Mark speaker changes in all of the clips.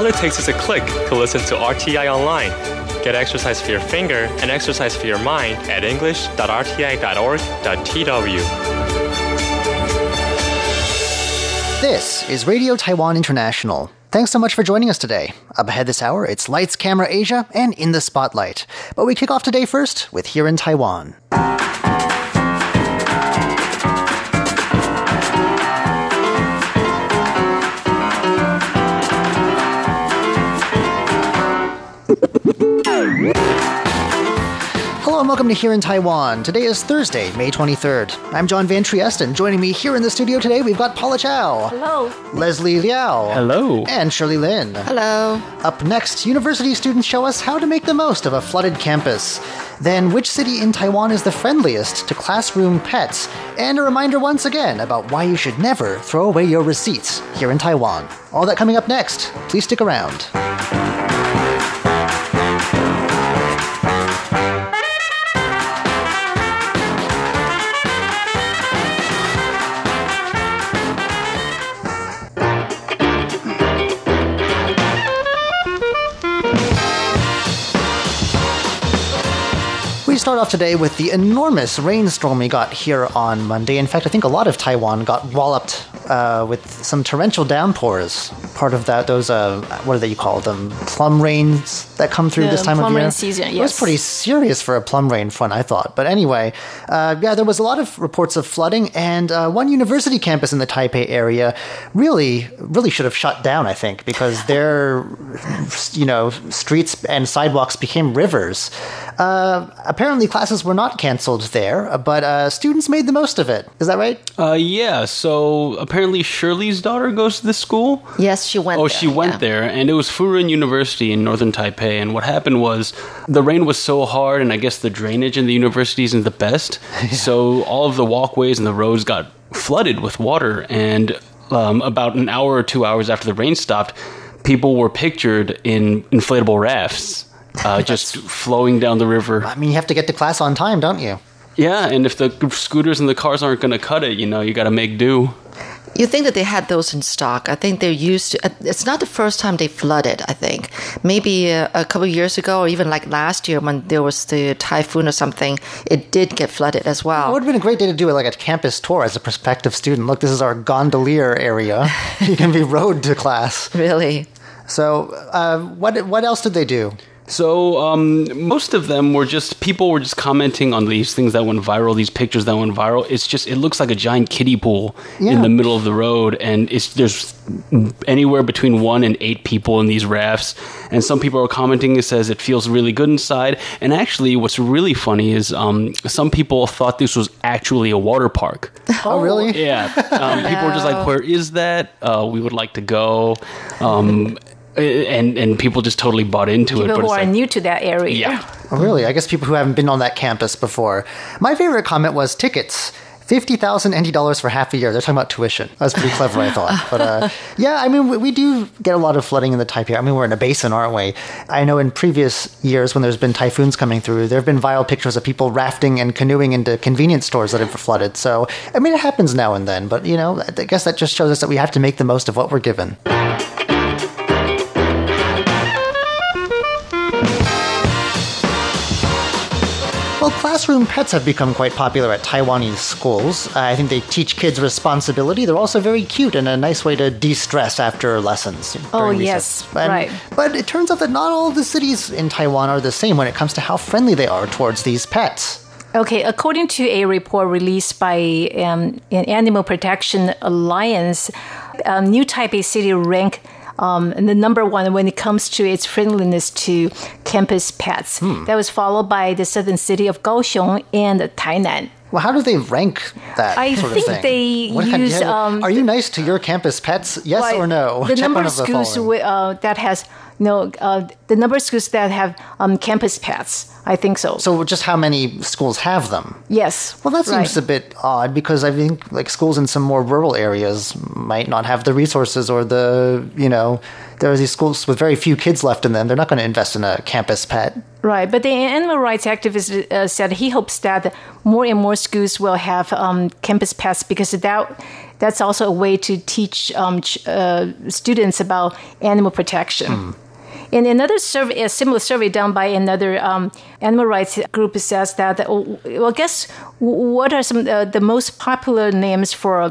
Speaker 1: All it takes is a click to listen to RTI online. Get exercise for your finger and exercise for your mind at english.rti.org.tw.
Speaker 2: This is Radio Taiwan International. Thanks so much for joining us today. Up ahead this hour, it's Lights, Camera Asia and In the Spotlight. But we kick off today first with Here in Taiwan. Welcome to Here in Taiwan. Today is Thursday, May 23rd. I'm John Van Trieste, and joining me here in the studio today, we've got Paula Chow.
Speaker 3: Hello.
Speaker 2: Leslie Liao.
Speaker 4: Hello.
Speaker 2: And Shirley Lin.
Speaker 3: Hello.
Speaker 2: Up next, university students show us how to make the most of a flooded campus. Then, which city in Taiwan is the friendliest to classroom pets? And a reminder once again about why you should never throw away your receipts here in Taiwan. All that coming up next. Please stick around. Start off today with the enormous rainstorm we got here on Monday. In fact, I think a lot of Taiwan got walloped uh, with some torrential downpours. Part of that, those uh, what do they call them? Plum rains that come through
Speaker 3: The
Speaker 2: this time
Speaker 3: plum
Speaker 2: of year.
Speaker 3: rain season,
Speaker 2: It was pretty serious for a plum rain front, I thought. But anyway, uh, yeah, there was a lot of reports of flooding, and uh, one university campus in the Taipei area really, really should have shut down. I think because their, you know, streets and sidewalks became rivers. Uh, apparently, classes were not canceled there, but uh, students made the most of it. Is that right?
Speaker 4: Uh, yeah. So apparently Shirley's daughter goes to this school.
Speaker 3: Yes, she went.
Speaker 4: Oh,
Speaker 3: there,
Speaker 4: she went
Speaker 3: yeah.
Speaker 4: there, and it was Fu Jen University in northern Taipei. And what happened was the rain was so hard, and I guess the drainage in the university isn't the best. So all of the walkways and the roads got flooded with water. And um, about an hour or two hours after the rain stopped, people were pictured in inflatable rafts, uh, just flowing down the river.
Speaker 2: I mean, you have to get to class on time, don't you?
Speaker 4: Yeah, and if the scooters and the cars aren't going to cut it, you know, you got to make do.
Speaker 3: You think that they had those in stock? I think they're used to. uh, It's not the first time they flooded. I think maybe uh, a couple of years ago, or even like last year when there was the typhoon or something, it did get flooded as well.
Speaker 2: It would have been a great day to do like a campus tour as a prospective student. Look, this is our gondolier area. you can be rowed to class.
Speaker 3: Really?
Speaker 2: So, uh, what what else did they do?
Speaker 4: So um, most of them were just people were just commenting on these things that went viral, these pictures that went viral. It's just it looks like a giant kiddie pool
Speaker 2: Yeah.
Speaker 4: in the middle of the road, and it's there's anywhere between one and eight people in these rafts. And some people are commenting. It says it feels really good inside. And actually, what's really funny is um, some people thought this was actually a water park.
Speaker 2: Oh, really?
Speaker 4: Yeah, um, people were just like, "Where is that? Uh, we would like to go." Um, and and people just totally bought into it.
Speaker 5: people
Speaker 4: but
Speaker 5: who are
Speaker 4: like,
Speaker 5: new to that area.
Speaker 4: yeah.
Speaker 2: Oh, really? I guess people who haven't been on that campus before. My favorite comment was tickets. 50,000 NT dollars for half a year. They're talking about tuition. That was pretty clever, I thought. But uh, yeah, I mean, we, we do get a lot of flooding in the Taipei. I mean, we're in a basin, aren't we? I know in previous years when there's been typhoons coming through, there have been viral pictures of people rafting and canoeing into convenience stores that have flooded. So, I mean, it happens now and then. But, you know, I guess that just shows us that we have to make the most of what we're given. Classroom pets have become quite popular at Taiwanese schools. Uh, I think they teach kids responsibility. They're also very cute and a nice way to de-stress after lessons.
Speaker 5: Oh, yes.
Speaker 2: And-
Speaker 5: right.
Speaker 2: But it turns out that not all the cities in Taiwan are the same when it comes to how friendly they are towards these pets.
Speaker 5: Okay, according to a report released by um, an Animal Protection Alliance, um, New Taipei City ranked um, and the number one when it comes to its friendliness to campus pets.
Speaker 2: Hmm.
Speaker 5: That was followed by the southern city of Kaohsiung and Tainan.
Speaker 2: Well, how do they rank that
Speaker 5: I
Speaker 2: sort
Speaker 5: think
Speaker 2: of thing?
Speaker 5: they
Speaker 2: What kind-
Speaker 5: use, um,
Speaker 2: are you nice to your campus pets? Yes
Speaker 5: Like,
Speaker 2: or no?
Speaker 5: The
Speaker 2: Check
Speaker 5: number of
Speaker 2: the
Speaker 5: schools
Speaker 2: following.
Speaker 5: uh, that has no, uh, the number of schools that have um, campus pets. I think so.
Speaker 2: So, just how many schools have them?
Speaker 5: yes.
Speaker 2: Well, that seems
Speaker 5: right.
Speaker 2: a bit odd because I think like schools in some more rural areas might not have the resources or the you know there are these schools with very few kids left in them. They're not going to invest in a campus pet.
Speaker 5: Right, but the animal rights activist uh, said he hopes that more and more schools will have um, campus pets because that that's also a way to teach um, ch- uh, students about animal protection. In another survey, a similar survey done by another um, animal rights group says that, well, guess what are some uh, the most popular names for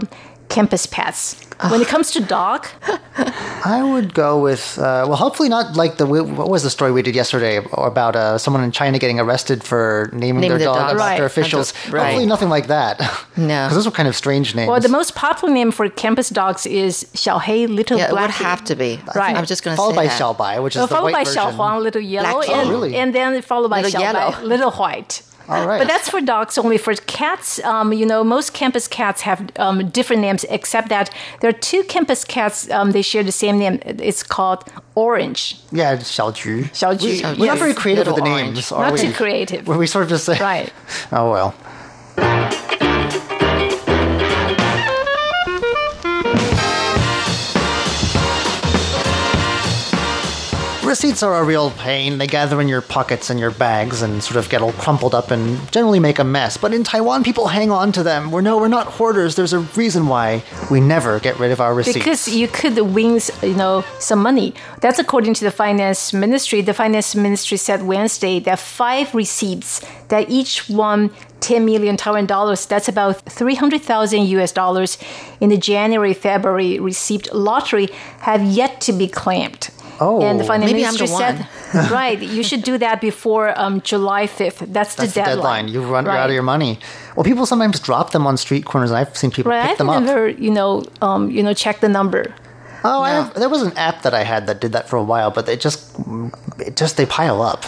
Speaker 5: campus pets? When it comes to dog,
Speaker 2: I would go with uh, well, hopefully not like the what was the story we did yesterday about uh, someone in China getting arrested for naming,
Speaker 3: Naming
Speaker 2: their
Speaker 3: the
Speaker 2: dog
Speaker 3: dog.
Speaker 2: about
Speaker 5: Right.
Speaker 2: their officials.
Speaker 3: Right.
Speaker 2: Hopefully nothing like that.
Speaker 3: No.
Speaker 2: because those were kind of strange names.
Speaker 5: well, the most popular name for campus dogs is Xiaohei, little
Speaker 3: Yeah, it would have to be.
Speaker 5: Right.
Speaker 3: I'm just going to
Speaker 2: followed
Speaker 3: say
Speaker 2: by
Speaker 3: that.
Speaker 2: Xiaobai, which is
Speaker 5: Uh,
Speaker 2: the
Speaker 5: followed
Speaker 2: white
Speaker 5: by
Speaker 2: version.
Speaker 5: Xiao Huang, little yellow,
Speaker 3: Black
Speaker 5: and,
Speaker 3: Xiao.
Speaker 2: really?
Speaker 5: and then followed by
Speaker 3: Little
Speaker 5: Xiao Bai,
Speaker 3: yellow.
Speaker 5: little white.
Speaker 2: All right.
Speaker 5: But that's for dogs only. For cats, um, you know, most campus cats have um, different names, except that there are two campus cats. Um, they share the same name. It's called Orange.
Speaker 2: yeah, Xiaoju.
Speaker 5: Xiaoju.
Speaker 2: We,
Speaker 5: Yes.
Speaker 2: we're not very creative with the names,
Speaker 3: orange.
Speaker 2: are
Speaker 5: Not
Speaker 2: we?
Speaker 5: too creative.
Speaker 2: We sort of just say,
Speaker 5: Right.
Speaker 2: Oh well. Receipts are a real pain. They gather in your pockets and your bags and sort of get all crumpled up and generally make a mess. But in Taiwan, people hang on to them. We're no, we're not hoarders. There's a reason why we never get rid of our receipts.
Speaker 5: Because you could win, you know, some money. That's according to the finance ministry. The finance ministry said Wednesday that five receipts that each won 10 million Taiwan dollars. That's about 300,000 US dollars in the January February received lottery have yet to be claimed.
Speaker 2: Oh.
Speaker 5: and the finance
Speaker 3: Maybe I'm
Speaker 5: ministry
Speaker 3: the
Speaker 5: said, right, you should do that before um, July 5th. That's the
Speaker 2: That's the
Speaker 5: deadline.
Speaker 2: deadline. You run
Speaker 5: Right.
Speaker 2: out of your money. Well, people sometimes drop them on street corners, and I've seen people
Speaker 5: Right,
Speaker 2: pick
Speaker 5: I've
Speaker 2: them up.
Speaker 5: never, you know, um, you know, check the number.
Speaker 2: Oh, I have, there was an app that I had that did that for a while, but they just, it just they pile up.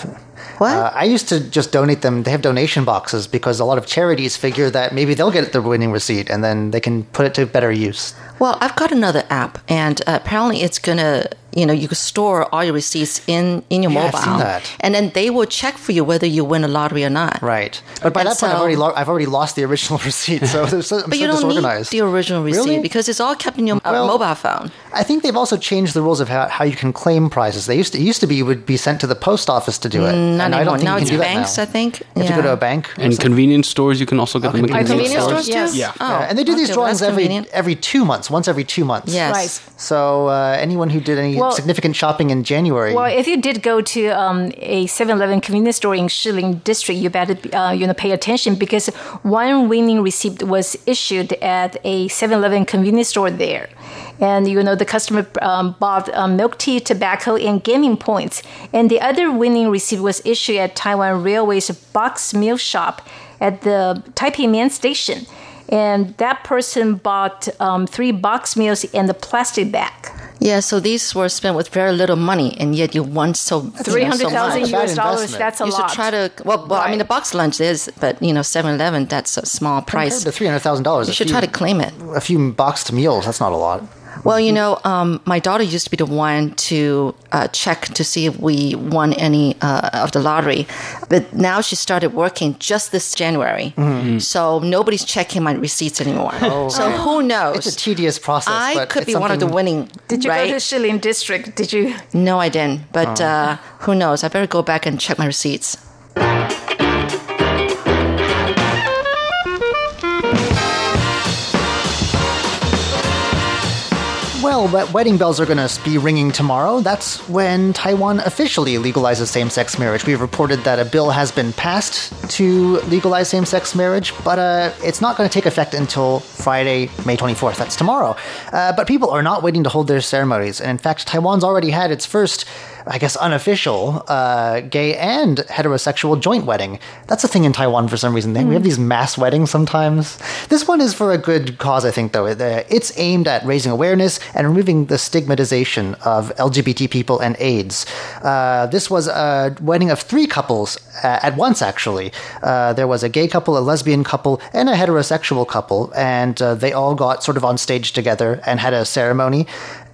Speaker 3: What?
Speaker 2: Uh, I used to just donate them. They have donation boxes because a lot of charities figure that maybe they'll get the winning receipt and then they can put it to better use.
Speaker 3: Well, I've got another app, and uh, apparently it's gonna, you know, you can store all your receipts in in your
Speaker 2: Yeah, I've
Speaker 3: mobile,
Speaker 2: seen that.
Speaker 3: and then they will check for you whether you win a lottery or not.
Speaker 2: Right, but by
Speaker 3: And
Speaker 2: that point, I've already lo- I've already lost the original receipt, so so, I'm
Speaker 3: But
Speaker 2: so
Speaker 3: you don't need
Speaker 2: disorganized.
Speaker 3: the original receipt
Speaker 2: Really?
Speaker 3: because it's all kept in your uh,
Speaker 2: Well-
Speaker 3: mobile phone.
Speaker 2: I think they've also changed the rules of how, how you can claim prizes. They used to it used to be you would be sent to the post office to do it.
Speaker 3: Not
Speaker 2: and I
Speaker 3: anymore.
Speaker 2: don't think
Speaker 3: now
Speaker 2: you
Speaker 3: it's banks,
Speaker 2: that
Speaker 3: I think.
Speaker 2: You have to go to a bank.
Speaker 4: And
Speaker 2: something.
Speaker 4: convenience stores, you can also get them. at
Speaker 2: convenience
Speaker 3: Convenience
Speaker 2: stores?
Speaker 3: stores too.
Speaker 5: Yes.
Speaker 3: Oh,
Speaker 2: Yeah, and they do these
Speaker 3: okay, well,
Speaker 2: drawings
Speaker 3: that's
Speaker 2: every
Speaker 3: convenient.
Speaker 2: every two months, once every two months.
Speaker 3: Yes.
Speaker 5: Right.
Speaker 2: So uh, anyone who did any
Speaker 5: Well-
Speaker 2: significant shopping in January,
Speaker 5: Well, if you did go to um, a 7-Eleven convenience store in Shilin District, you better uh, you know pay attention because one winning receipt was issued at a 7-Eleven convenience store there, and you know the customer um, bought um, milk tea, tobacco, and gaming points, and the other winning receipt was issued at Taiwan Railway's box meal shop at the Taipei Main Station. And that person bought um, three box meals and a plastic bag.
Speaker 3: Yeah, so these were spent with very little money, and yet you won so
Speaker 5: Three hundred
Speaker 3: so
Speaker 5: thousand
Speaker 3: much.
Speaker 2: Bad
Speaker 5: US dollars.
Speaker 2: investment.
Speaker 5: That's a
Speaker 3: You
Speaker 5: lot.
Speaker 3: should try to. Well, well I mean, the box lunch is, but you know, 7-Eleven, that's a small
Speaker 2: compared
Speaker 3: price.
Speaker 2: to three hundred thousand dollars,
Speaker 3: You should try to claim it.
Speaker 2: a few boxed meals. That's not a lot.
Speaker 3: Well, you know, um, my daughter used to be the one to uh, check to see if we won any uh, of the lottery, but now she started working just this January,
Speaker 2: Mm-hmm.
Speaker 3: so nobody's checking my receipts anymore. So who knows?
Speaker 2: Oh, It's a tedious process.
Speaker 3: I
Speaker 2: but
Speaker 3: could
Speaker 2: it's
Speaker 3: be one of the winning.
Speaker 5: Did you
Speaker 3: right?
Speaker 5: go to Shilin District? Did you?
Speaker 3: No, I didn't. But
Speaker 2: Oh.
Speaker 3: uh, who knows? I better go back and check my receipts.
Speaker 2: Well, wedding bells are going to be ringing tomorrow. That's when Taiwan officially legalizes same sex marriage. We've reported that a bill has been passed to legalize same sex marriage, but uh, it's not going to take effect until Friday, May 24th. That's tomorrow. Uh, but people are not waiting to hold their ceremonies. And in fact, Taiwan's already had its first, I guess, unofficial uh, gay and heterosexual joint wedding. That's a thing in Taiwan for some reason. We have these mass weddings sometimes. This one is for a good cause, I think, though. Uh, It's aimed at raising awareness and removing the stigmatization of LGBT people and AIDS. Uh, this was a wedding of three couples uh, at once, actually. Uh, there was a gay couple, a lesbian couple, and a heterosexual couple, and uh, they all got sort of on stage together and had a ceremony.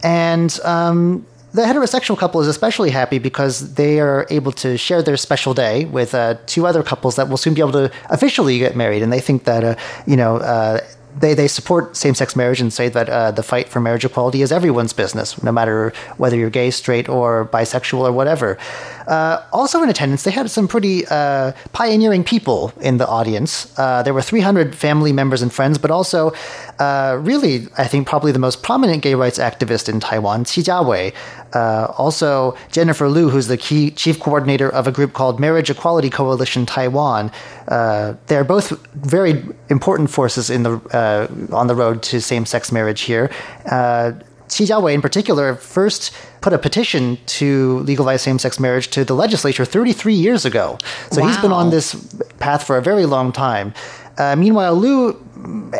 Speaker 2: And um, the heterosexual couple is especially happy because they are able to share their special day with uh, two other couples that will soon be able to officially get married, and they think that uh, you know. Uh, they, they support same sex marriage and say that uh, the fight for marriage equality is everyone's business, no matter whether you're gay, straight, or bisexual or whatever. Uh, also in attendance, they had some pretty uh, pioneering people in the audience. Uh, there were 300 family members and friends, but also, uh, really, I think probably the most prominent gay rights activist in Taiwan, Qi Jiawei. Uh, also, Jennifer Liu, who's the key chief coordinator of a group called Marriage Equality Coalition Taiwan. Uh, they're both very important forces in the on the road to same-sex marriage here. Qi Jiawei, in particular, first put a petition to legalize same sex marriage to the legislature 33 years ago. So wow. he's been on this path for a very long time. Uh, meanwhile, Liu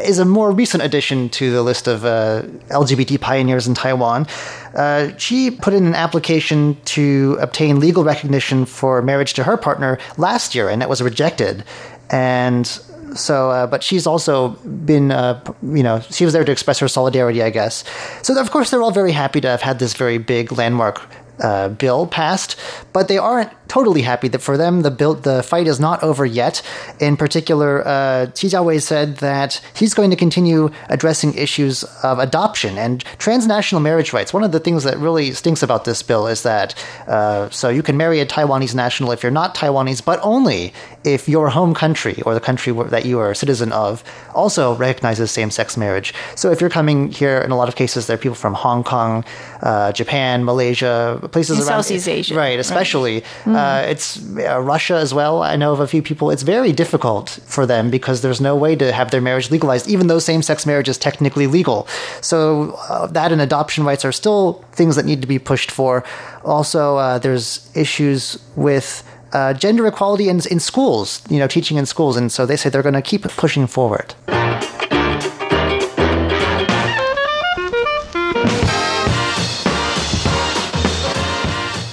Speaker 2: is a more recent addition to the list of uh, LGBT pioneers in Taiwan. Uh, she put in an application to obtain legal recognition for marriage to her partner last year, and that was rejected. And so, uh, but she's also been, uh, you know, she was there to express her solidarity, I guess. So, of course, they're all very happy to have had this very big landmark uh, bill passed, but they aren't totally happy that for them the bill, the fight is not over yet. In particular, uh, Qi Jiawei said that he's going to continue addressing issues of adoption and transnational marriage rights. One of the things that really stinks about this bill is that uh, so you can marry a Taiwanese national if you're not Taiwanese, but only if your home country or the country that you are a citizen of also recognizes same-sex marriage. So if you're coming here, in a lot of cases, there are people from Hong Kong, uh, Japan, Malaysia, places
Speaker 5: in
Speaker 2: around
Speaker 5: Southeast Asia,
Speaker 2: right? Especially. Right. Uh, it's uh, Russia as well. I know of a few people. It's very difficult for them because there's no way to have their marriage legalized, even though same-sex marriage is technically legal. So uh, that and adoption rights are still things that need to be pushed for. Also, uh, there's issues with. Uh, gender equality in, in schools, you know, teaching in schools, and so they say they're going to keep pushing forward.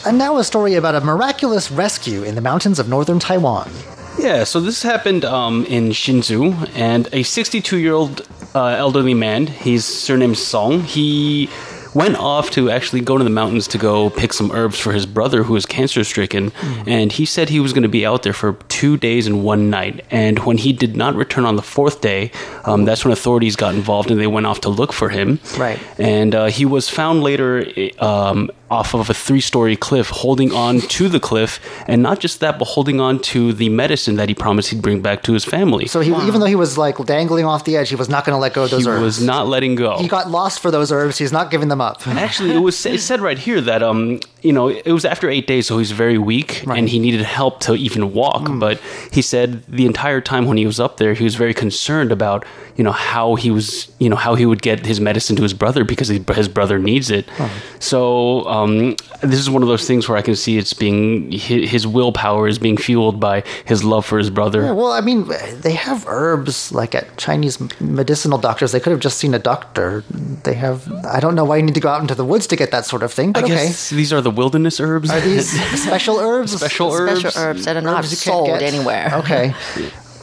Speaker 2: And now a story about a miraculous rescue in the mountains of northern Taiwan.
Speaker 4: Yeah, so this happened um, in Hsinchu, and a 62 year old uh, elderly man, his surnamed Song, he went off to actually go to the mountains to go pick some herbs for his brother who was cancer stricken. Mm. And he said he was going to be out there for two days and one night. And when he did not return on the fourth day, um, that's when authorities got involved and they went off to look for him.
Speaker 2: Right.
Speaker 4: And uh, he was found later um, off of a three story cliff, holding on to the cliff. And not just that, but holding on to the medicine that he promised he'd bring back to his family.
Speaker 2: So he, wow. even though he was like dangling off the edge, he was not going to let go of those
Speaker 4: he
Speaker 2: herbs.
Speaker 4: He was not letting go.
Speaker 2: He got lost for those herbs. He's not giving them up.
Speaker 4: And actually, it was it said right here that um you know it was after eight days, so he's very weak right. and he needed help to even walk. Mm. But he said the entire time when he was up there, he was very concerned about you know how he was you know how he would get his medicine to his brother because his brother needs it. Oh. So um, this is one of those things where I can see it's being his willpower is being fueled by his love for his brother.
Speaker 2: Yeah, well, I mean, they have herbs like at Chinese medicinal doctors. They could have just seen a doctor. They have. I don't know why you need to go out into the woods to get that sort of thing. But
Speaker 4: I
Speaker 2: okay.
Speaker 4: guess these are the wilderness herbs.
Speaker 2: Are these special herbs?
Speaker 4: Special herbs.
Speaker 3: Special herbs that are not sold anywhere.
Speaker 2: Okay.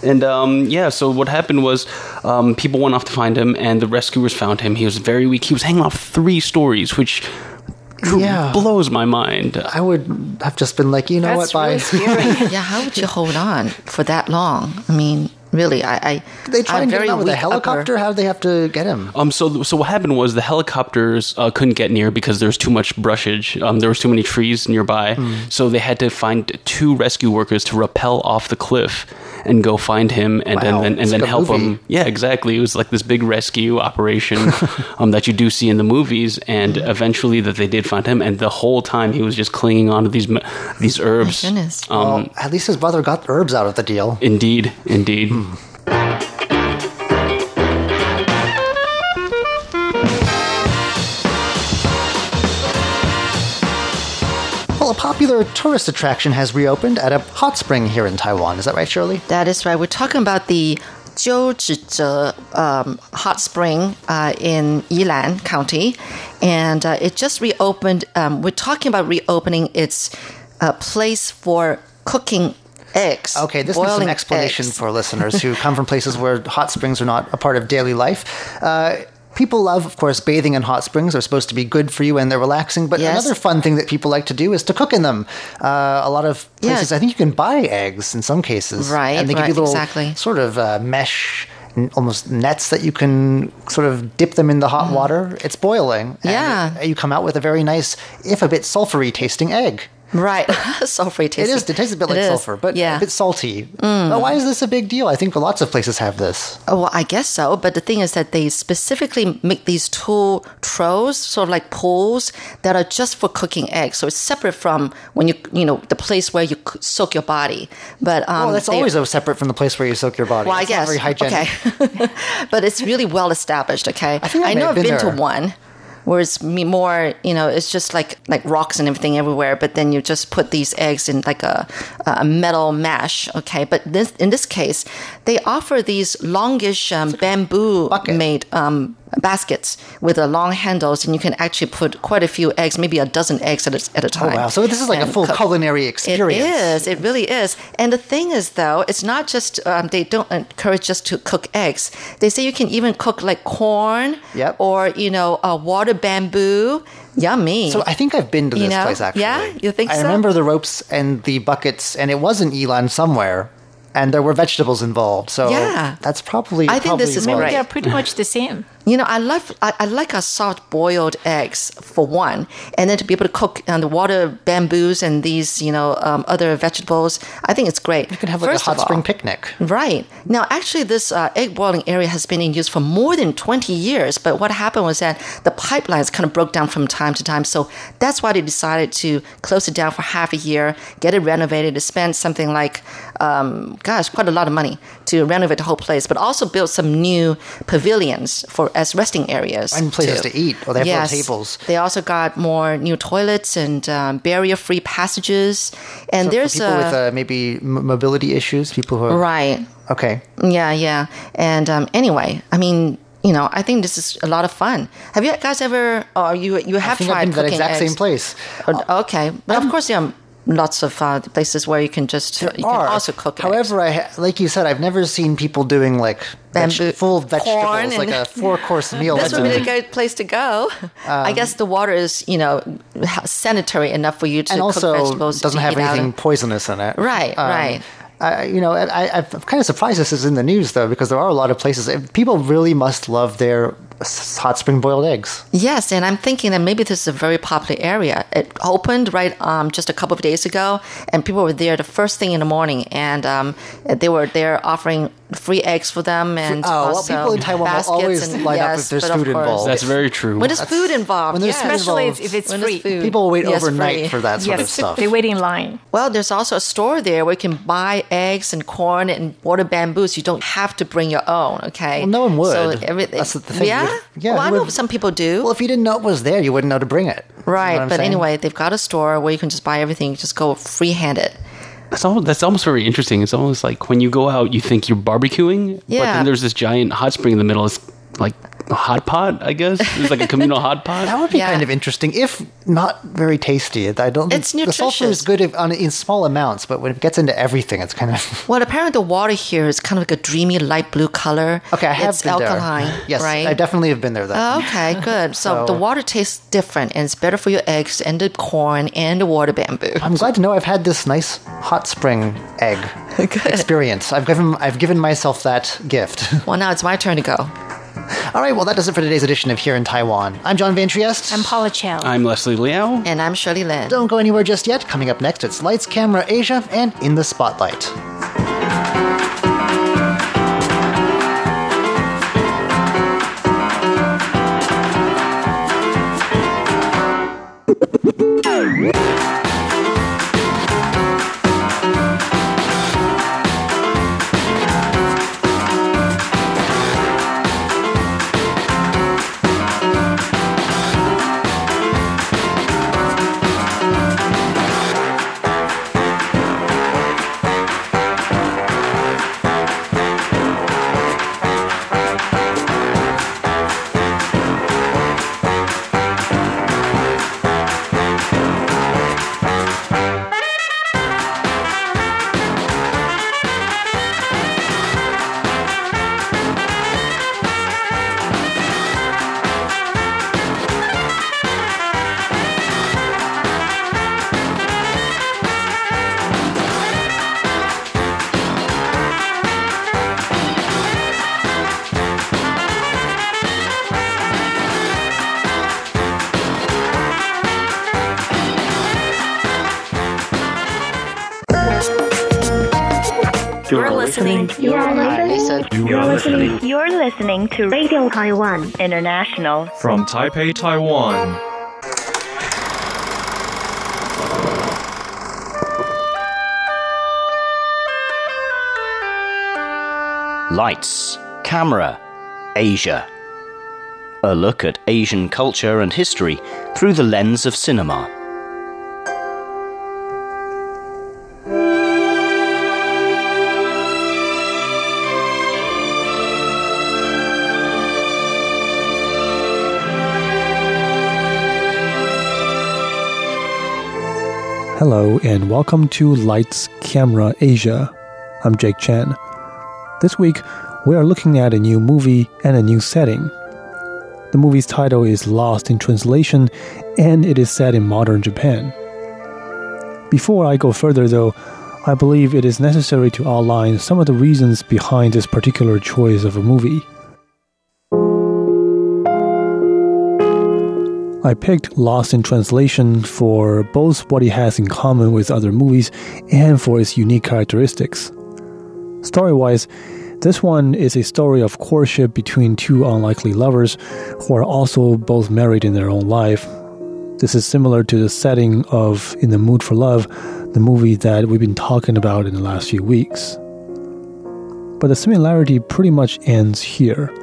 Speaker 4: And um, yeah, so what happened was um, people went off to find him, and the rescuers found him. He was very weak. He was hanging off three stories, which yeah. blows my mind.
Speaker 2: I would have just been like, you know
Speaker 5: That's
Speaker 2: what,
Speaker 5: really
Speaker 2: bye.
Speaker 3: yeah, how would you hold on for that long? I mean, really, I. I
Speaker 2: they try and get him with a helicopter. Upper. How did they have to get him?
Speaker 4: Um. So so what happened was the helicopters uh, couldn't get near because there was too much brushage. Um. There was too many trees nearby. Mm. So they had to find two rescue workers to rappel off the cliff and go find him and, wow. and then and then help him. Yeah, exactly. It was like this big rescue operation um, that you do see in the movies, and mm-hmm. eventually that they did find him, and the whole time he was just clinging on to these these herbs.
Speaker 3: My goodness.
Speaker 2: Um, well, at least his brother got herbs out of the deal.
Speaker 4: Indeed, indeed. Hmm.
Speaker 2: a popular tourist attraction has reopened at a hot spring here in Taiwan. Is that right, Shirley?
Speaker 3: That is right. We're talking about the Jiuzhize um, hot spring uh, in Yilan County, and uh, it just reopened. Um, we're talking about reopening its uh, place for cooking eggs.
Speaker 2: Okay, this is an explanation
Speaker 3: eggs.
Speaker 2: for listeners who come from places where hot springs are not a part of daily life. Uh, people love, of course, bathing in hot springs. They're supposed to be good for you and they're relaxing. But yes. another fun thing that people like to do is to cook in them. Uh, a lot of places, I think you can buy eggs in some cases.
Speaker 3: Right.
Speaker 2: And they
Speaker 3: right,
Speaker 2: give you little
Speaker 3: exactly.
Speaker 2: sort of uh, mesh almost nets that you can sort of dip them in the hot water. It's boiling. and
Speaker 3: Yeah.
Speaker 2: you come out with a very nice, if a bit sulfury tasting egg.
Speaker 3: Right. sulfury
Speaker 2: It
Speaker 3: tasting.
Speaker 2: is. It tastes a bit like
Speaker 3: is.
Speaker 2: sulfur, but
Speaker 3: yeah.
Speaker 2: a bit salty. But why is this a big deal? I think lots of places have this.
Speaker 3: Oh, well, I guess so. But the thing is that they specifically make these two troughs, sort of like pools, that are just for cooking eggs. So it's separate from when you, you know, the place where you soak your body. But um,
Speaker 2: Well, that's
Speaker 3: they-
Speaker 2: always a separate from the place where you soak your body.
Speaker 3: Well, I
Speaker 2: It's
Speaker 3: guess.
Speaker 2: very hygienic.
Speaker 3: Okay. but it's really well established. Okay. I
Speaker 2: think I may
Speaker 3: know I've
Speaker 2: been
Speaker 3: been to one. Where it's me more, you know, it's just like like rocks and everything everywhere. But then you just put these eggs in like a a metal mesh okay. But this in this case, they offer these longish um, bamboo made um, baskets with the long handles, and you can actually put quite a few eggs, maybe a dozen eggs at a, at a time.
Speaker 2: Oh wow! So this is like a full culinary experience.
Speaker 3: It is. It really is. And the thing is, though, it's not just um, they don't encourage us to cook eggs. They say you can even cook like corn,
Speaker 2: Yep.
Speaker 3: or you know, uh, water bamboo. Yummy.
Speaker 2: So I think I've been to
Speaker 3: You
Speaker 2: this
Speaker 3: know?
Speaker 2: place actually.
Speaker 3: Yeah? You think
Speaker 2: I
Speaker 3: so?
Speaker 2: I remember the ropes and the buckets, and it was in Yilan somewhere, and there were vegetables involved. So
Speaker 3: Yeah.
Speaker 2: that's probably.
Speaker 3: I think this is
Speaker 2: why.
Speaker 3: great.
Speaker 5: They're pretty much the same.
Speaker 3: You know, I love I, I like a soft boiled eggs for one, and then to be able to cook on the water bamboos and these you know um, other vegetables. I think it's great.
Speaker 2: You can have like
Speaker 3: First
Speaker 2: a
Speaker 3: of
Speaker 2: hot spring
Speaker 3: all-
Speaker 2: picnic.
Speaker 3: Right. Now, actually, this uh, egg boiling area has been in use for more than 20 years. But what happened was that the pipelines kind of broke down from time to time. So that's why they decided to close it down for half a year, get it renovated, to spend something like, um, gosh, quite a lot of money to renovate the whole place, but also build some new pavilions for as resting areas.
Speaker 2: And places
Speaker 3: too.
Speaker 2: to eat. Oh, they have
Speaker 3: yes.
Speaker 2: tables.
Speaker 3: They also got more new toilets and um, barrier-free passages. And
Speaker 2: For
Speaker 3: there's
Speaker 2: people
Speaker 3: a
Speaker 2: with uh, maybe m- mobility issues, people who are
Speaker 3: right.
Speaker 2: okay.
Speaker 3: Yeah, yeah. And um, anyway, I mean, you know, I think this is a lot of fun. Have you guys ever, or you you have
Speaker 2: I
Speaker 3: tried
Speaker 2: to that exact
Speaker 3: eggs?
Speaker 2: same place.
Speaker 3: Or- okay, but of course are lots of uh, places where you can just you can also cook. eggs.
Speaker 2: However, I ha- like you said, I've never seen people doing like veg-
Speaker 3: Bamboo-
Speaker 2: full vegetables, like a four course meal.
Speaker 3: That's
Speaker 2: That's
Speaker 3: would be a good place to go. I guess the water is, you know, sanitary enough for you to
Speaker 2: and
Speaker 3: cook
Speaker 2: also
Speaker 3: vegetables.
Speaker 2: doesn't have
Speaker 3: out
Speaker 2: anything poisonous in it.
Speaker 3: Right, right.
Speaker 2: I, you know, I, I'm kind of surprised this is in the news though, because there are a lot of places. People really must love their hot spring boiled eggs.
Speaker 3: Yes, and I'm thinking that maybe this is a very popular area. It opened right um, just a couple of days ago, and people were there the first thing in the morning, and um, they were there offering free eggs for them, and
Speaker 2: Oh, well, people in Taiwan will
Speaker 3: baskets
Speaker 2: always
Speaker 3: and,
Speaker 2: line up if there's food
Speaker 3: course-
Speaker 2: involved.
Speaker 4: That's very true.
Speaker 3: When there's food involved,
Speaker 2: when there's
Speaker 3: yes.
Speaker 2: food
Speaker 5: Especially
Speaker 2: involved.
Speaker 5: if, if it's
Speaker 3: When there's
Speaker 5: free.
Speaker 3: food.
Speaker 2: People will wait
Speaker 3: Yes,
Speaker 2: overnight
Speaker 3: free.
Speaker 2: for that sort of stuff.
Speaker 5: they wait in line.
Speaker 3: Well, there's also a store there where you can buy eggs and corn and water bamboos. You don't have to bring your own. Okay.
Speaker 2: Well, no one would.
Speaker 3: So everything.
Speaker 2: That's the thing.
Speaker 3: Yeah.
Speaker 2: You- yeah,
Speaker 3: Well, I know some people do.
Speaker 2: Well, if you didn't know it was there, you wouldn't know to bring it. You know
Speaker 3: right. But
Speaker 2: saying?
Speaker 3: anyway, they've got a store where you can just buy everything. You just go free-handed.
Speaker 4: That's almost, that's almost very interesting. It's almost like when you go out, you think you're barbecuing, but then there's this giant hot spring in the middle. It's like a hot pot, I guess. It's like a communal hot pot.
Speaker 2: that would be
Speaker 3: Yeah.
Speaker 2: kind of interesting, if not very tasty. I don't.
Speaker 3: It's
Speaker 2: The sulfur is good if, on, in small amounts, but when it gets into everything, it's kind of.
Speaker 3: Well, apparently the water here is kind of like a dreamy light blue color.
Speaker 2: Okay, I have
Speaker 3: it's
Speaker 2: been
Speaker 3: alkaline,
Speaker 2: there. Yes,
Speaker 3: right?
Speaker 2: I definitely have been there. Then.
Speaker 3: Oh, okay, good. So,
Speaker 2: So-
Speaker 3: the water tastes different, and it's better for your eggs and the corn and the water bamboo.
Speaker 2: I'm glad to know I've had this nice hot spring egg experience. I've given I've given myself that gift.
Speaker 3: Well, now it's my turn to go.
Speaker 2: All right, well that does it for today's edition of Here in Taiwan. I'm John Van Trieste.
Speaker 5: I'm Paula Chow.
Speaker 4: I'm Leslie Liao.
Speaker 3: And I'm Shirley Lin.
Speaker 2: Don't go anywhere just yet. Coming up next, it's Lights, Camera, Asia, and In the Spotlight.
Speaker 6: Listening to Radio Taiwan International.
Speaker 7: From Taipei, Taiwan.
Speaker 8: Lights, Camera, Asia. A look at Asian culture and history through the lens of cinema.
Speaker 9: Hello, and welcome to Lights Camera Asia. I'm Jake Chen. This week, we are looking at a new movie and a new setting. The movie's title is Lost in Translation, and it is set in modern Japan. Before I go further, though, I believe it is necessary to outline some of the reasons behind this particular choice of a movie. I picked Lost in Translation for both what it has in common with other movies and for its unique characteristics. Story wise, this one is a story of courtship between two unlikely lovers who are also both married in their own life. This is similar to the setting of In the Mood for Love, the movie that we've been talking about in the last few weeks. But the similarity pretty much ends here.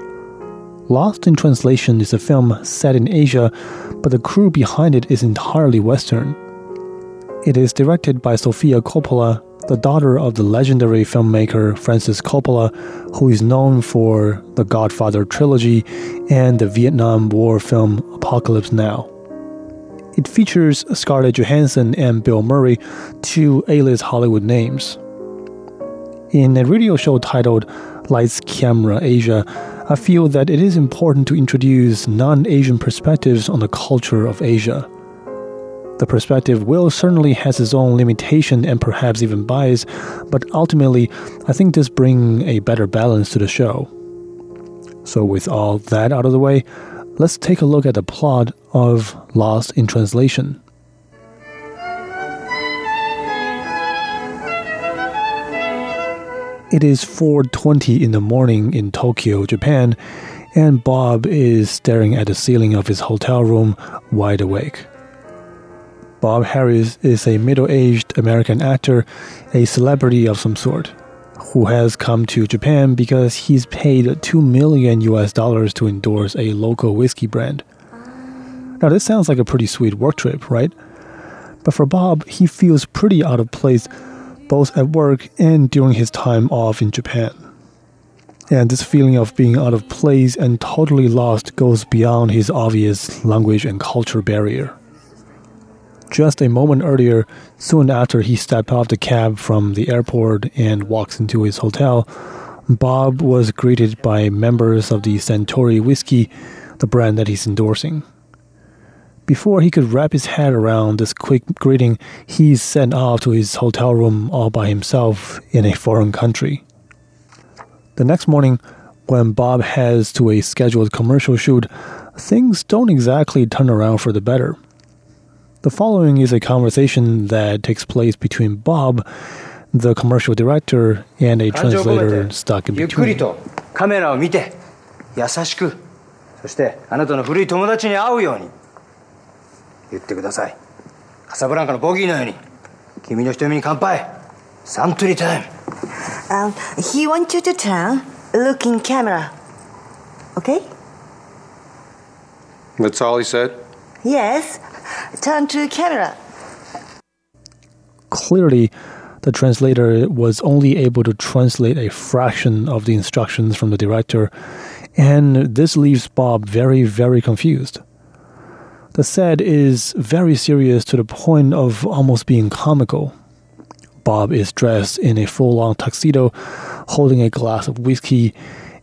Speaker 9: Lost in Translation is a film set in Asia, but the crew behind it is entirely Western. It is directed by Sofia Coppola, the daughter of the legendary filmmaker Francis Coppola, who is known for the Godfather trilogy and the Vietnam War film Apocalypse Now. It features Scarlett Johansson and Bill Murray, two A-list Hollywood names. In a radio show titled Lights Camera Asia, I feel that it is important to introduce non Asian perspectives on the culture of Asia. The perspective will certainly has its own limitation and perhaps even bias, but ultimately, I think this brings a better balance to the show. So, with all that out of the way, let's take a look at the plot of Lost in Translation. It is 4:20 in the morning in Tokyo, Japan, and Bob is staring at the ceiling of his hotel room wide awake. Bob Harris is a middle-aged American actor, a celebrity of some sort, who has come to Japan because he's paid 2 million US dollars to endorse a local whiskey brand. Now this sounds like a pretty sweet work trip, right? But for Bob, he feels pretty out of place both at work and during his time off in Japan. And this feeling of being out of place and totally lost goes beyond his obvious language and culture barrier. Just a moment earlier, soon after he stepped off the cab from the airport and walks into his hotel, Bob was greeted by members of the Suntory Whiskey, the brand that he's endorsing. Before he could wrap his head around this quick greeting, he's sent off to his hotel room all by himself in a foreign country. The next morning, when Bob heads to a scheduled commercial shoot, things don't exactly turn around for the better. The following is a conversation that takes place between Bob, the commercial director, and a translator stuck in
Speaker 10: ゆっくり
Speaker 9: between.
Speaker 10: とカメラを見て優しくそしてあなたの古い友達に会うように 言ってくださいカサブランカのボギーのように君の瞳に乾杯サントリータイム
Speaker 11: Um, he wants you to turn, look in camera. Okay?
Speaker 12: That's all he said?
Speaker 11: Yes. Turn to camera.
Speaker 9: Clearly, the translator was only able to translate a fraction of the instructions from the director, and this leaves Bob very, very confused. The set is very serious to the point of almost being comical. Bob is dressed in a full on tuxedo, holding a glass of whiskey,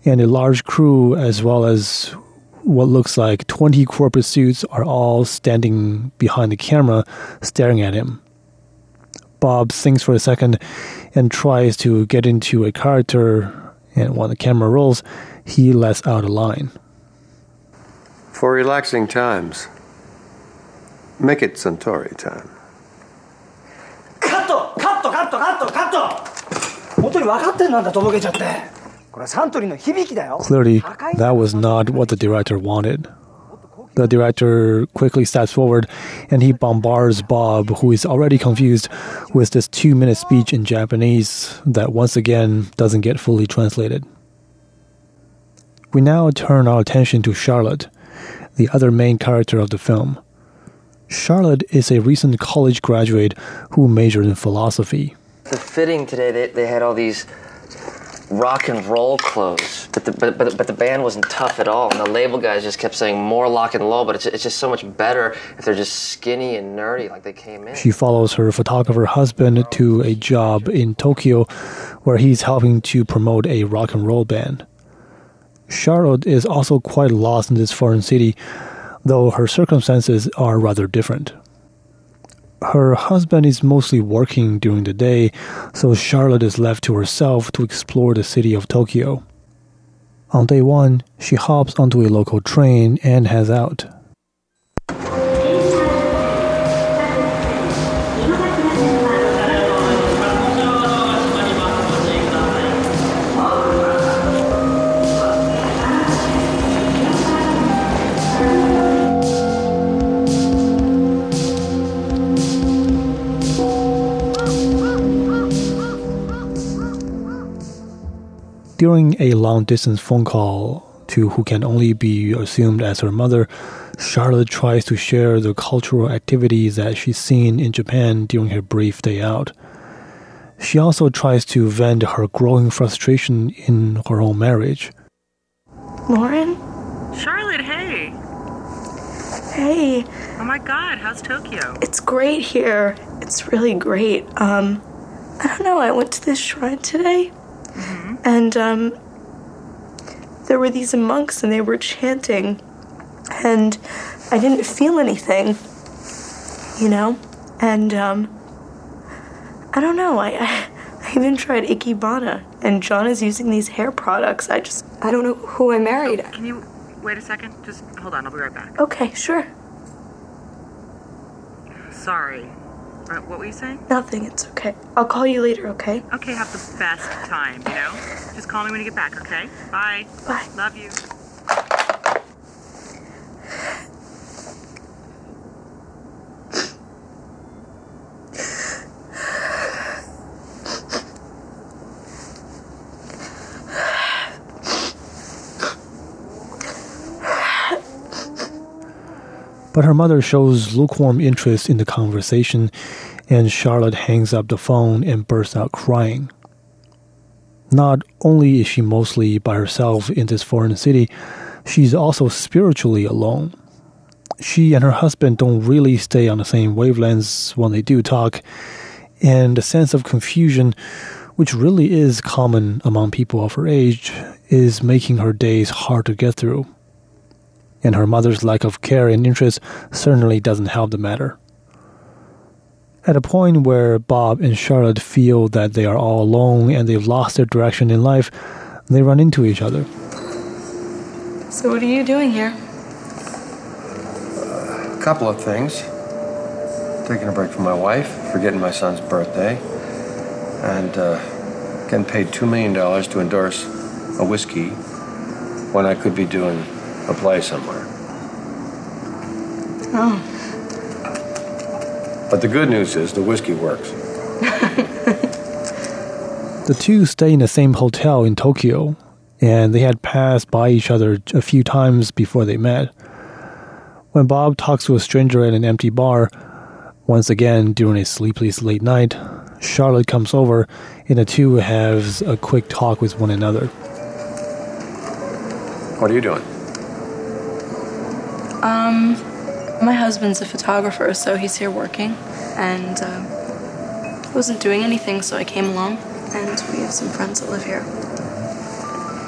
Speaker 9: and a large crew, as well as what looks like 20 corporate suits, are all standing behind the camera, staring at him. Bob thinks for a second and tries to get into a character, and when the camera rolls, he lets out a line.
Speaker 12: For relaxing times, Make it Suntory time.
Speaker 9: Clearly, that was not what the director wanted. The director quickly steps forward and he bombards Bob, who is already confused, with this two minute speech in Japanese that once again doesn't get fully translated. We now turn our attention to Charlotte, the other main character of the film. Charlotte is a recent college graduate who majored in philosophy.
Speaker 13: The fitting today, they, they had all these rock and roll clothes, but the, but, but, but the band wasn't tough at all. And the label guys just kept saying more lock and roll, but it's, it's just so much better if they're just skinny and nerdy like they came in.
Speaker 9: She follows her photographer husband to a job in Tokyo where he's helping to promote a rock and roll band. Charlotte is also quite lost in this foreign city, though her circumstances are rather different. Her husband is mostly working during the day, so Charlotte is left to herself to explore the city of Tokyo. On day one, she hops onto a local train and heads out. During a long distance phone call to who can only be assumed as her mother, Charlotte tries to share the cultural activities that she's seen in Japan during her brief day out. She also tries to vent her growing frustration in her own marriage.
Speaker 14: Lauren?
Speaker 15: Charlotte, hey.
Speaker 14: Hey.
Speaker 15: Oh my god, how's Tokyo?
Speaker 14: It's great here. It's really great. Um, I don't know, I went to this shrine today.
Speaker 15: Mm-hmm.
Speaker 14: And um, there were these monks and they were chanting, and I didn't feel anything, you know? And um, I don't know, I, I, I even tried Ikebana, and John is using these hair products. I just, I don't know who I married.
Speaker 15: Oh, can you wait a second? Just hold on, I'll be right back.
Speaker 14: Okay, sure.
Speaker 15: Sorry. Uh, what were you saying?
Speaker 14: Nothing, it's okay. I'll call you later, okay?
Speaker 15: Okay, have the best time, you know? Just call me when you get back, okay? Bye.
Speaker 14: Bye.
Speaker 15: Love you.
Speaker 9: But her mother shows lukewarm interest in the conversation, and Charlotte hangs up the phone and bursts out crying. Not only is she mostly by herself in this foreign city, she's also spiritually alone. She and her husband don't really stay on the same wavelengths when they do talk, and the sense of confusion, which really is common among people of her age, is making her days hard to get through and her mother's lack of care and interest certainly doesn't help the matter. At a point where Bob and Charlotte feel that they are all alone and they've lost their direction in life, they run into each other.
Speaker 14: So, what are you doing here?
Speaker 12: A couple of things. Taking a break from my wife, forgetting my son's birthday, and uh, getting paid $2 million to endorse a whiskey when I could be doing a play somewhere.
Speaker 14: Oh.
Speaker 12: But the good news is the whiskey works.
Speaker 9: The two stay in the same hotel in Tokyo, and they had passed by each other a few times before they met. When Bob talks to a stranger at an empty bar, once again during a sleepless late night, Charlotte comes over and the two have a quick talk with one another.
Speaker 12: What are you doing?
Speaker 14: Um, my husband's a photographer, so he's here working, and uh, wasn't doing anything, so I came along, and we have some friends that live here.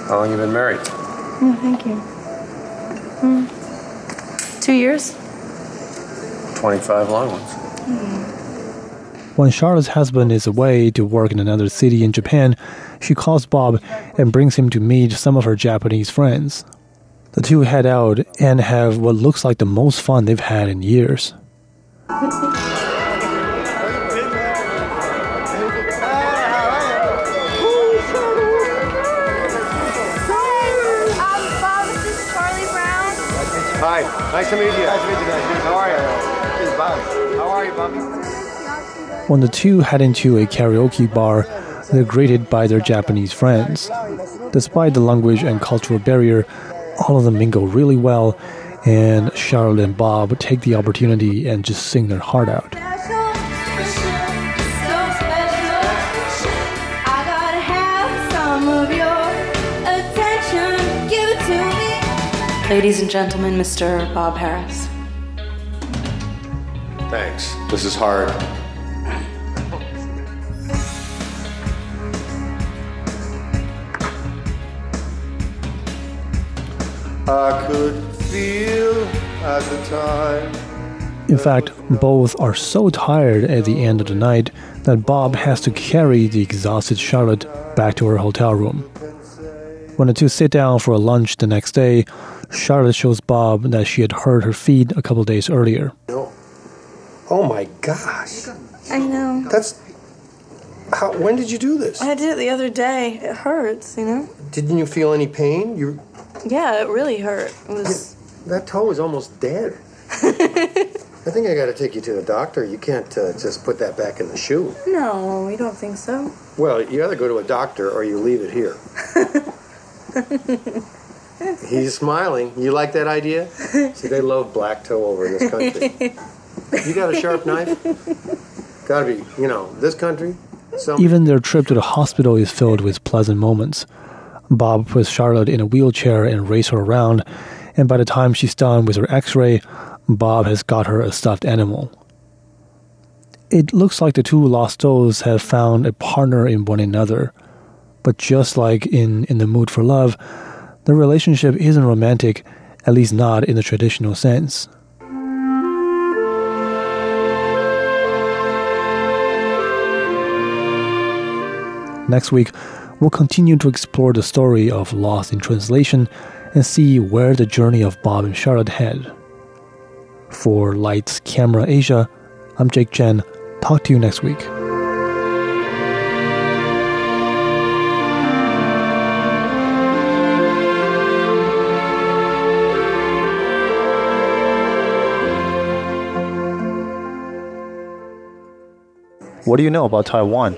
Speaker 12: How long you been married?
Speaker 14: Oh, thank you. Mm. Two years.
Speaker 12: 25 long ones.
Speaker 9: When Charlotte's husband is away to work in another city in Japan, she calls Bob and brings him to meet some of her Japanese friends. The two head out and have what looks like the most fun they've had in years.
Speaker 12: Hi, nice to meet you. Nice to meet you. Nice to meet you. How are you? This is How are you, Bobby?
Speaker 9: When the two head into a karaoke bar, they're greeted by their Japanese friends. Despite the language and cultural barrier, all of them mingle really well, and Charlotte and Bob take the opportunity and just sing their heart out.
Speaker 16: Ladies and gentlemen, Mr. Bob Harris.
Speaker 12: Thanks. This is hard. I could feel at the time.
Speaker 9: In fact, both are so tired at the end of the night that Bob has to carry the exhausted Charlotte back to her hotel room. When the two sit down for a lunch the next day, Charlotte shows Bob that she had hurt her feet a couple days earlier.
Speaker 12: Oh my gosh.
Speaker 14: I know.
Speaker 12: That's. How, when did you do this?
Speaker 14: I did it the other day. It hurts, you know?
Speaker 12: Didn't you feel any pain? You
Speaker 14: Yeah, it really hurt. It was.
Speaker 12: that toe is almost dead. I think I got to take you to the doctor. You can't uh, just put that back in the shoe.
Speaker 14: No, you don't think so?
Speaker 12: Well, you either go to a doctor or you leave it here. He's smiling. You like that idea? See, they love black toe over in this country. You got a sharp knife? Gotta be, you know, this country. Some
Speaker 9: Even their trip to the hospital is filled with pleasant moments. Bob puts Charlotte in a wheelchair and races her around, and by the time she's done with her x ray, Bob has got her a stuffed animal. It looks like the two lost souls have found a partner in one another. But just like in In the Mood for Love, the relationship isn't romantic, at least not in the traditional sense. Next week, we'll continue to explore the story of Lost in Translation and see where the journey of Bob and Charlotte head. For Lights Camera Asia, I'm Jake Chen. Talk to you next week. What do you know about Taiwan?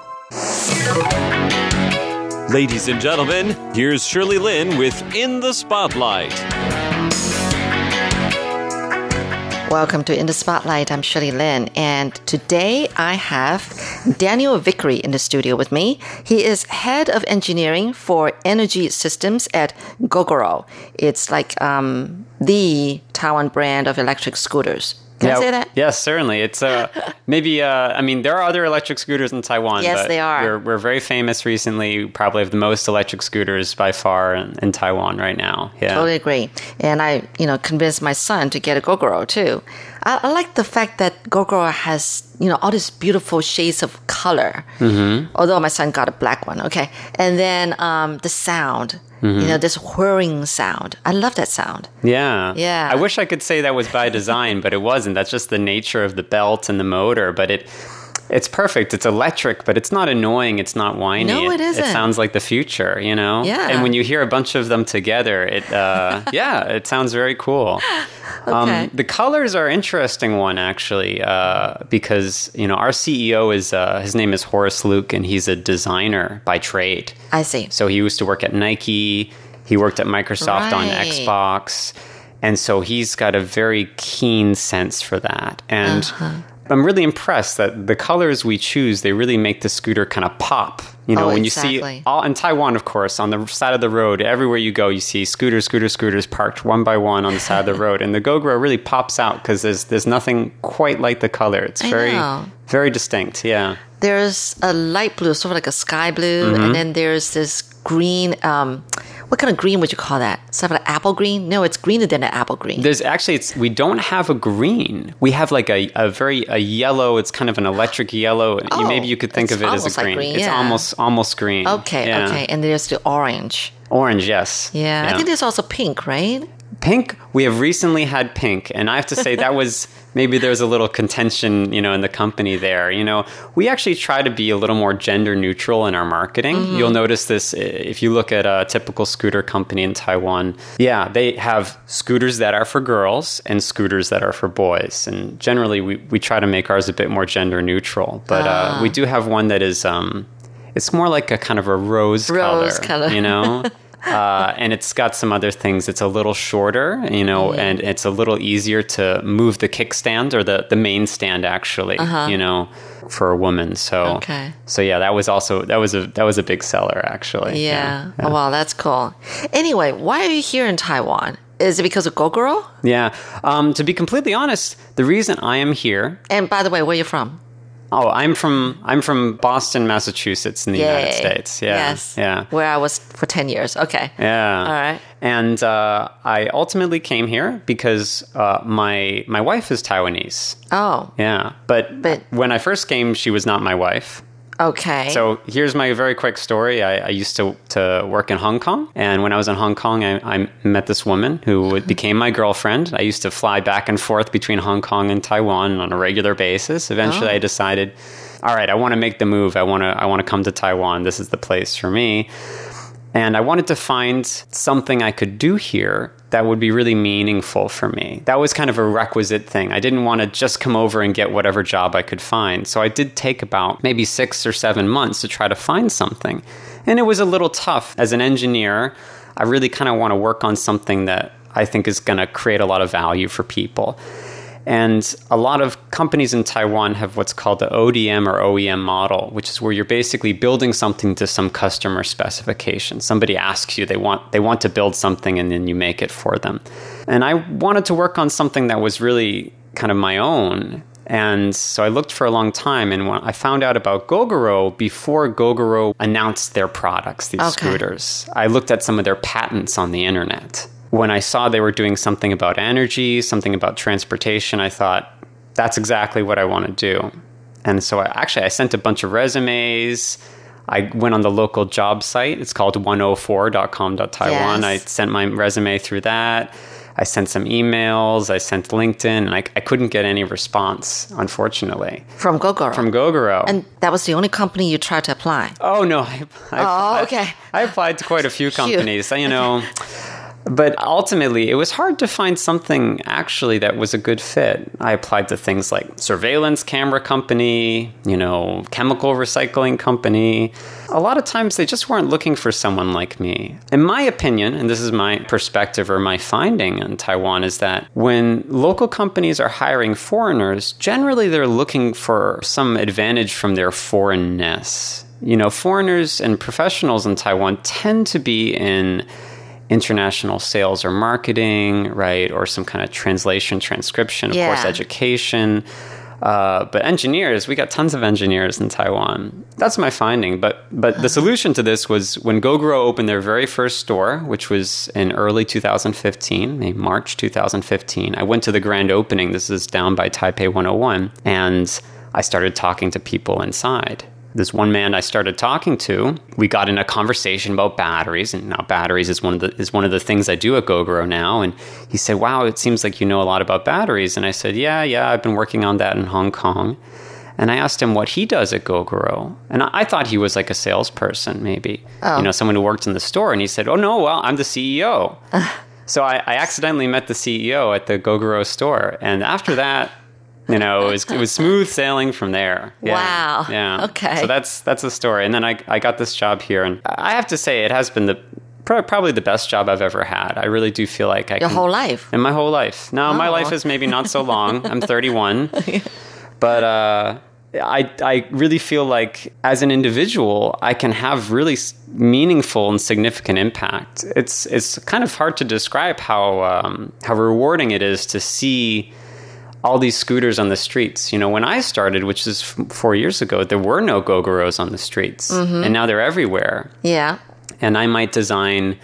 Speaker 17: Ladies and gentlemen, here's Shirley Lin with In the Spotlight.
Speaker 3: Welcome to In the Spotlight. I'm Shirley Lin, and today I have Daniel Vickery in the studio with me. He is head of engineering for energy systems at Gogoro. It's like um, the Taiwan brand of electric scooters. Can I say that?
Speaker 1: Yes, certainly. It's uh, maybe. Uh, I mean, there are other electric scooters in Taiwan.
Speaker 3: Yes,
Speaker 1: but
Speaker 3: they are.
Speaker 1: We're, we're very famous recently. Probably have the most electric scooters by far in, in Taiwan right now. Yeah.
Speaker 3: Totally agree. And I, you know, convinced my son to get a Gogoro too. I, I like the fact that Gogoro has, you know, all these beautiful shades of color.
Speaker 1: Mm-hmm.
Speaker 3: Although my son got a black one, okay. And then um, the sound,
Speaker 1: Mhm.
Speaker 3: you know, this whirring sound. I love that sound.
Speaker 1: Yeah.
Speaker 3: Yeah.
Speaker 1: I wish I could say that was by design, but it wasn't. That's just the nature of the belt and the motor. But it it's perfect. It's electric, but it's not annoying. It's not whiny.
Speaker 3: No, it isn't.
Speaker 1: It sounds like the future, you know?
Speaker 3: Yeah.
Speaker 1: And when you hear a bunch of them together, it uh, yeah, it sounds very cool.
Speaker 3: Okay.
Speaker 1: Um, the colors are interesting one actually, uh, because you know our CEO is uh, his name is Horace Luke, and he's a designer by trade.
Speaker 3: I see.
Speaker 1: So he used to work at Nike. He worked at Microsoft on Xbox. And so he's got a very keen sense for that. And
Speaker 3: Uh-huh.
Speaker 1: I'm really impressed that the colors we choose, they really make the scooter kind of pop. You know,
Speaker 3: Oh,
Speaker 1: when you see all in Taiwan, of course, on the side of the road, everywhere you go, you see scooters, scooters, scooters parked one by one on the side of the road. And the Gogoro really pops out because there's there's nothing quite like the color. It's
Speaker 3: I
Speaker 1: very
Speaker 3: know.
Speaker 1: very distinct. Yeah.
Speaker 3: There's a light blue, sort of like a sky blue,
Speaker 1: Mhm.
Speaker 3: and then there's this green. Um, what kind of green would you call that? Sort of an apple green? No, it's greener than an apple green.
Speaker 1: There's actually it's we don't have a green. We have like a, a very a yellow. It's kind of an electric yellow.
Speaker 3: Oh,
Speaker 1: Maybe you could think
Speaker 3: oh,
Speaker 1: of it as a
Speaker 3: like
Speaker 1: green.
Speaker 3: green,
Speaker 1: It's
Speaker 3: yeah.
Speaker 1: almost almost green.
Speaker 3: Okay,
Speaker 1: Yeah.
Speaker 3: okay. And there's the orange.
Speaker 1: Orange, yes.
Speaker 3: Yeah, I think there's also pink, right?
Speaker 1: Pink, we have recently had pink, and I have to say that was maybe there's a little contention, you know, in the company there. You know, we actually try to be a little more gender neutral in our marketing.
Speaker 3: Mhm.
Speaker 1: You'll notice this uh, if you look at a typical scooter company in Taiwan. Yeah, they have scooters that are for girls and scooters that are for boys, and generally we we try to make ours a bit more gender neutral. But
Speaker 3: Ah.
Speaker 1: uh, we do have one that is um, it's more like a kind of a rose,
Speaker 3: Rose color.
Speaker 1: you know. uh, and it's got some other things. It's a little shorter, you know,
Speaker 3: Mm.
Speaker 1: and it's a little easier to move the kickstand or the, the main stand actually,
Speaker 3: Uh-huh.
Speaker 1: you know, for a woman. So,
Speaker 3: Okay.
Speaker 1: so yeah, that was also that was a that was a big seller actually.
Speaker 3: Yeah. Oh, wow, that's cool. Anyway, why are you here in Taiwan? Is it because of Gogoro?
Speaker 1: Yeah. Um, to be completely honest, the reason I am here.
Speaker 3: And by the way, where are you from?
Speaker 1: Oh, I'm from I'm from Boston, Massachusetts, in the United States. Yeah.
Speaker 3: Yes.
Speaker 1: Yeah.
Speaker 3: Where I was for 10 years. Okay.
Speaker 1: Yeah.
Speaker 3: All right.
Speaker 1: And uh, I ultimately came here because uh, my my wife is Taiwanese.
Speaker 3: Oh,
Speaker 1: Yeah, but, when I first came, she was not my wife.
Speaker 3: Okay.
Speaker 1: So here's my very quick story. I, I used to, to work in Hong Kong, and when I was in Hong Kong, I, I met this woman who became my girlfriend. I used to fly back and forth between Hong Kong and Taiwan on a regular basis. Eventually,
Speaker 3: Oh.
Speaker 1: I decided, all right, I want to make the move. I want to I want to come to Taiwan. This is the place for me. And I wanted to find something I could do here that would be really meaningful for me. That was kind of a requisite thing. I didn't want to just come over and get whatever job I could find. So I did take about maybe six or seven months to try to find something. And it was a little tough. As an engineer, I really kind of want to work on something that I think is going to create a lot of value for people. And a lot of companies in Taiwan have what's called the ODM or OEM model, which is where you're basically building something to some customer specification. Somebody asks you they want they want to build something and then you make it for them. And I wanted to work on something that was really kind of my own. And so I looked for a long time and I found out about Gogoro before Gogoro announced their products, these
Speaker 3: Okay.
Speaker 1: scooters. I looked at some of their patents on the internet when I saw they were doing something about energy, something about transportation, I thought that's exactly what I want to do. And so I, actually I sent a bunch of resumes. I went on the local job site. It's called 104.com.taiwan.
Speaker 3: Yes.
Speaker 1: I sent my resume through that. I sent some emails. I sent LinkedIn, and I, I couldn't get any response, unfortunately,
Speaker 3: From Gogoro.
Speaker 1: from Gogoro.
Speaker 3: and that was the only company you tried to apply.
Speaker 1: Oh no! I, I,
Speaker 3: Oh, okay.
Speaker 1: I, applied to quite a few companies. You know, but ultimately, it was hard to find something actually that was a good fit. I applied to things like surveillance camera company, you know, chemical recycling company. A lot of times, they just weren't looking for someone like me. In my opinion, and this is my perspective or my finding in Taiwan, is that when local companies are hiring foreigners, generally they're looking for some advantage from their foreignness. You know, foreigners and professionals in Taiwan tend to be in international sales or marketing, right? Or some kind of translation, transcription, of course, education. Uh, but engineers, we got tons of engineers in Taiwan. That's my finding. But but the solution to this was when Gogoro opened their very first store, which was in early 2015, maybe March 2015. I went to the grand opening. This is down by Taipei 101, and I started talking to people inside this one man I started talking to, we got in a conversation about batteries, and now batteries is one of the is one of the things I do at Gogoro now. And he said, "Wow, it seems like you know a lot about batteries." And I said, "Yeah, yeah, I've been working on that in Hong Kong." And I asked him what he does at Gogoro, and I, I thought he was like a salesperson, maybe
Speaker 3: Oh.
Speaker 1: you know, someone who worked in the store. And he said, "Oh no, well, I'm the CEO." so I, I accidentally met the CEO at the Gogoro store, and after that. You know, it was, it was smooth sailing from there. Yeah.
Speaker 3: Wow.
Speaker 1: Yeah.
Speaker 3: Okay.
Speaker 1: So that's that's the story. And then I I got this job here, and I have to say it has been the probably the best job I've ever had. I really do feel like I
Speaker 3: Your
Speaker 1: can,
Speaker 3: whole life?
Speaker 1: in my whole life. No, my
Speaker 3: Oh.
Speaker 1: life is maybe not so long. I'm 31, but uh, I I really feel like as an individual, I can have really meaningful and significant impact. It's it's kind of hard to describe how um, how rewarding it is to see all these scooters on the streets. You know, when I started, which is f- four years ago, there were no Gogoros on the streets,
Speaker 3: Mhm.
Speaker 1: and now they're everywhere.
Speaker 3: Yeah.
Speaker 1: And I might design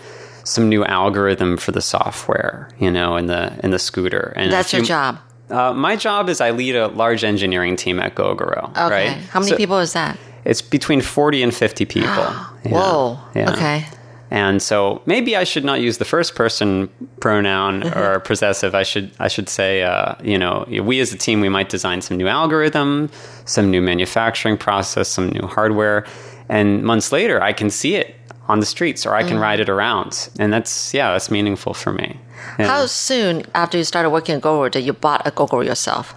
Speaker 1: some new algorithm for the software, you know, in the in the scooter. And
Speaker 3: That's your
Speaker 1: few-
Speaker 3: job.
Speaker 1: Uh, my job is I lead a large engineering team at Gogoro.
Speaker 3: Okay.
Speaker 1: Right?
Speaker 3: How many
Speaker 1: So
Speaker 3: people is that?
Speaker 1: It's between 40 and 50 people. Yeah.
Speaker 3: Whoa.
Speaker 1: Yeah.
Speaker 3: Okay.
Speaker 1: And so maybe I should not use the first person pronoun or possessive. I should I should say, uh, you know, we as a team we might design some new algorithm, some new manufacturing process, some new hardware, and months later I can see it on the streets or I can
Speaker 3: Mm.
Speaker 1: ride it around, and that's yeah, that's meaningful for me. Yeah.
Speaker 3: How soon after you started working at GoGo did you bought a GoGo yourself?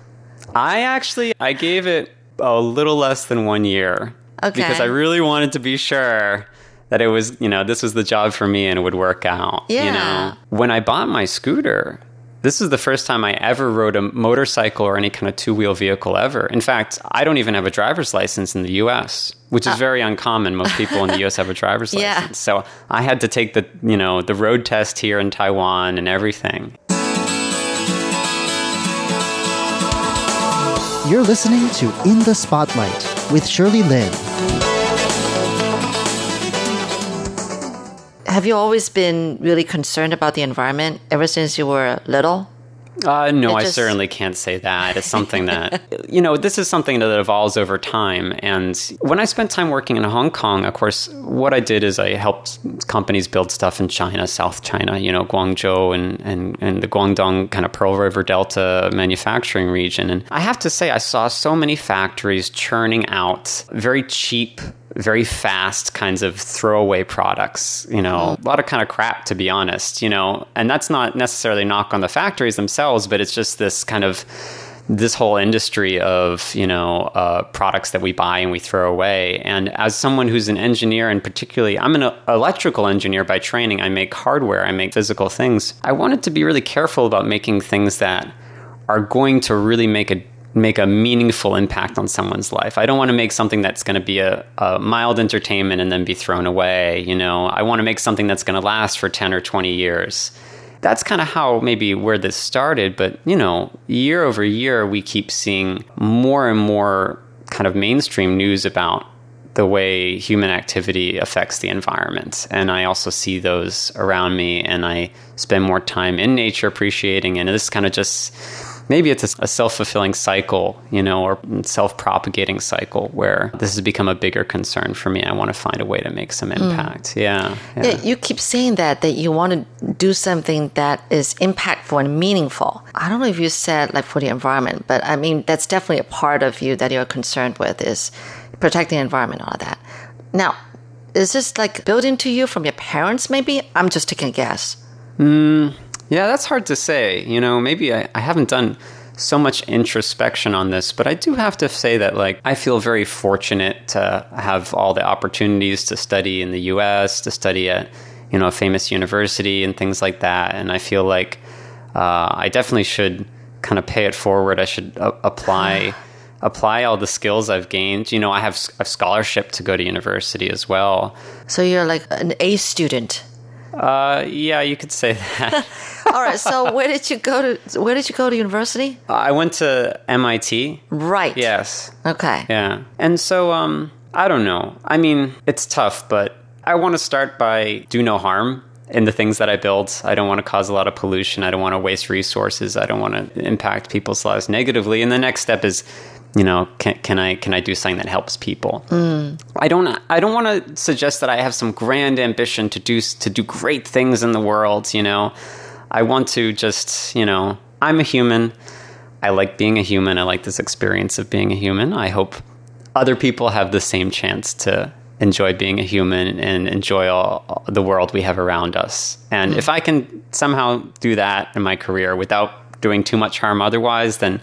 Speaker 1: I actually I gave it a little less than one year
Speaker 3: Okay.
Speaker 1: because I really wanted to be sure that it was you know this was the job for me and it would work out. You
Speaker 3: Yeah.
Speaker 1: know, when I bought my scooter. This is the first time I ever rode a motorcycle or any kind of two wheel vehicle ever. In fact, I don't even have a driver's license in the US, which is uh. very uncommon. Most people in the US have a driver's
Speaker 3: Yeah.
Speaker 1: license. So I had to take the, you know, the road test here in Taiwan and everything.
Speaker 2: You're listening to In the Spotlight with Shirley Lin.
Speaker 3: Have you always been really concerned about the environment ever since you were little?
Speaker 1: Uh, no,
Speaker 3: It
Speaker 1: I certainly can't say that. It's something that, you know, this is something that evolves over time. And when I spent time working in Hong Kong, of course, what I did is I helped companies build stuff in China, South China, you know, Guangzhou and, and, and the Guangdong kind of Pearl River Delta manufacturing region. And I have to say, I saw so many factories churning out very cheap very fast kinds of throwaway products, you know, a lot of kind of crap to be honest, you know, and that's not necessarily knock on the factories themselves, but it's just this kind of this whole industry of you know uh, products that we buy and we throw away. And as someone who's an engineer, and particularly I'm an electrical engineer by training, I make hardware, I make physical things. I wanted to be really careful about making things that are going to really make a make a meaningful impact on someone's life. I don't want to make something that's going to be a, a mild entertainment and then be thrown away. You know, I want to make something that's going to last for 10 or 20 years. That's kind of how maybe where this started. But, you know, year over year, we keep seeing more and more kind of mainstream news about the way human activity affects the environment. And I also see those around me, and I spend more time in nature appreciating. And this kind of just maybe it's a, a self-fulfilling cycle you know or self-propagating cycle where this has become a bigger concern for me i want to find a way to make some impact yeah, yeah.
Speaker 3: Yeah, you keep saying that that you want to do something that is impactful and meaningful. I don't know if you said like for the environment, but I mean that's definitely a part of you that you're concerned with is protecting the environment, all of that. Now, is this like built into you from your parents? Maybe I'm just taking a guess.
Speaker 1: Mm, yeah, that's hard to say. You know, maybe I, I haven't done so much introspection on this, but I do have to say that like I feel very fortunate to have all the opportunities to study in the US, to study at, you know, a famous university and things like that. And I feel like uh, I definitely should kind of pay it forward. I should a- apply apply all the skills I've gained. You know, I have a scholarship to go to university as well.
Speaker 3: So you're like an A student.
Speaker 1: Uh, yeah, you could say that.
Speaker 3: All right. So where did you go to? Where did you go to university?
Speaker 1: I went to MIT.
Speaker 3: Right.
Speaker 1: Yes.
Speaker 3: Okay.
Speaker 1: Yeah. And so, um, I don't know. I mean, it's tough, but I want to start by do no harm in the things that I build. I don't want to cause a lot of pollution. I don't want to waste resources. I don't want to impact people's lives negatively. And the next step is, you know, can, can I can I do something that helps people?
Speaker 3: Mm.
Speaker 1: I don't I don't want to suggest that I have some grand ambition to do to do great things in the world, you know. I want to just, you know, I'm a human. I like being a human. I like this experience of being a human. I hope other people have the same chance to enjoy being a human and enjoy all, the world we have around us. And
Speaker 3: Mm.
Speaker 1: if I can somehow do that in my career without doing too much harm otherwise, then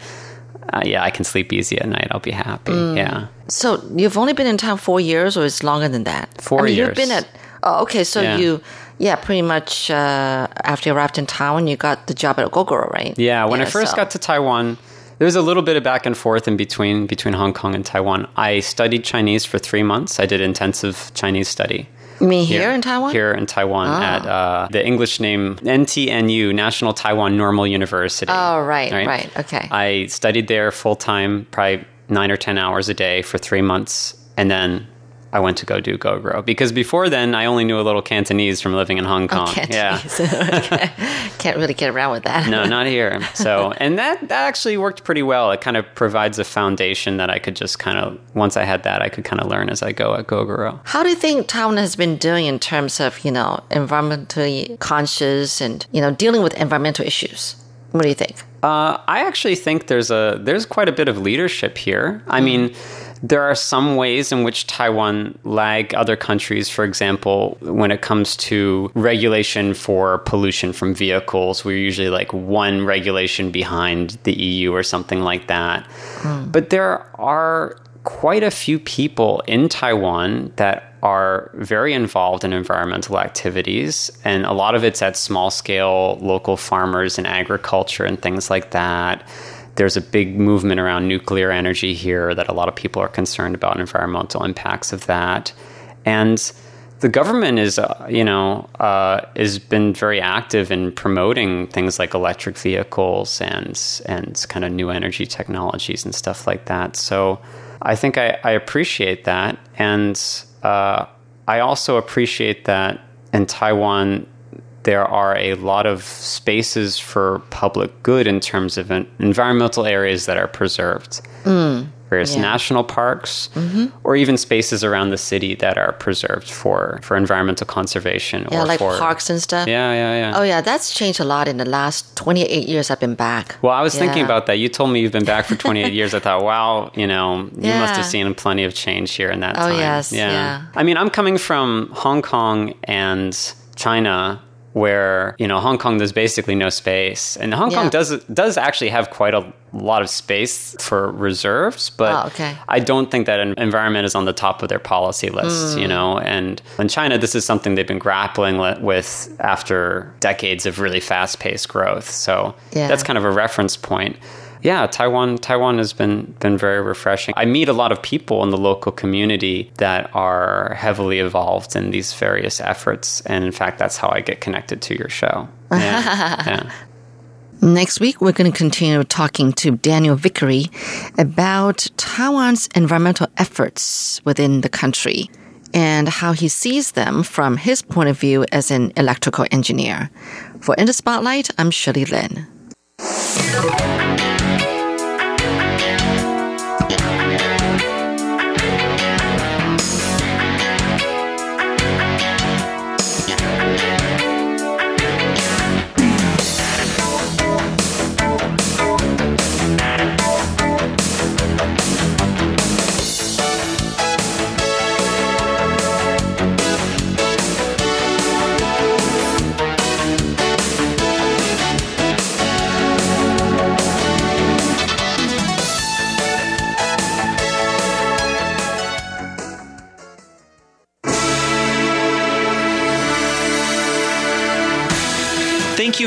Speaker 1: uh, yeah, I can sleep easy at night. I'll be happy.
Speaker 3: Mm.
Speaker 1: Yeah.
Speaker 3: So you've only been in town four years, or it's longer than that?
Speaker 1: Four
Speaker 3: I mean,
Speaker 1: years.
Speaker 3: You've been at. Oh, okay. So
Speaker 1: Yeah.
Speaker 3: you, yeah, pretty much uh, after you arrived in town, you got the job at Gogoro, right?
Speaker 1: Yeah, when I first
Speaker 3: so-
Speaker 1: got to Taiwan, there was a little bit of back and forth in between between Hong Kong and Taiwan. I studied Chinese for three months. I did intensive Chinese study.
Speaker 3: You mean here in Taiwan?
Speaker 1: Here in Taiwan
Speaker 3: Ah.
Speaker 1: at uh, the English name NTNU, National Taiwan Normal University.
Speaker 3: Oh, right, right, okay.
Speaker 1: I studied there full time, probably nine or 10 hours a day for three months. And then I went to go do Gogoro because before then I only knew a little Cantonese from living in Hong Kong. yeah.
Speaker 3: okay. Can't really get around with that.
Speaker 1: no, not here. So, and that that actually worked pretty well. It kind of provides a foundation that I could just kind of once I had that, I could kind of learn as I go at Gogoro.
Speaker 3: How do you think Taiwan has been doing in terms of, you know, environmentally conscious and, you know, dealing with environmental issues? What do you think?
Speaker 1: Uh, I actually think there's a there's quite a bit of leadership here. I mean, there are some ways in which Taiwan lag other countries. For example, when it comes to regulation for pollution from vehicles, we're usually like one regulation behind the EU or something like that. Hmm. But there are quite a few people in Taiwan that are very involved in environmental activities, and a lot of it's at small scale, local farmers and agriculture and things like that. There's a big movement around nuclear energy here that a lot of people are concerned about environmental impacts of that. And the government is, uh, you know, uh, has been very active in promoting things like electric vehicles and and kind of new energy technologies and stuff like that. So I think I, I appreciate that, and uh, I also appreciate that in Taiwan there are a lot of spaces for public good in terms of en- environmental areas that are preserved.
Speaker 3: Mm.
Speaker 1: Various
Speaker 3: Yeah.
Speaker 1: national parks,
Speaker 3: Mhm.
Speaker 1: or even spaces around the city that are preserved for, for environmental conservation.
Speaker 3: Yeah,
Speaker 1: or
Speaker 3: like
Speaker 1: for,
Speaker 3: parks and stuff.
Speaker 1: Yeah, yeah, yeah.
Speaker 3: Oh, yeah, that's changed a lot in the last 28 years I've been back.
Speaker 1: Well, I was thinking about that. You told me you've been back for 28 years. I thought, wow, you know, you must have seen plenty of change here in that
Speaker 3: Oh,
Speaker 1: time.
Speaker 3: yes, yeah.
Speaker 1: I mean, I'm coming from Hong Kong and China where, you know, Hong Kong there's basically no space. And Hong Kong does does actually have quite a lot of space for reserves, but
Speaker 3: Oh, okay.
Speaker 1: I don't think that en- environment is on the top of their policy list,
Speaker 3: Mm.
Speaker 1: you know. And in China, this is something they've been grappling with after decades of really fast-paced growth. So
Speaker 3: Yeah.
Speaker 1: that's kind of a reference point. Yeah, Taiwan Taiwan has been been very refreshing. I meet a lot of people in the local community that are heavily involved in these various efforts, and in fact, that's how I get connected to your show. Yeah. yeah.
Speaker 3: Next week, we're going to continue talking to Daniel Vickery about Taiwan's environmental efforts within the country and how he sees them from his point of view as an electrical engineer. For In the Spotlight, I'm Shirley Lin.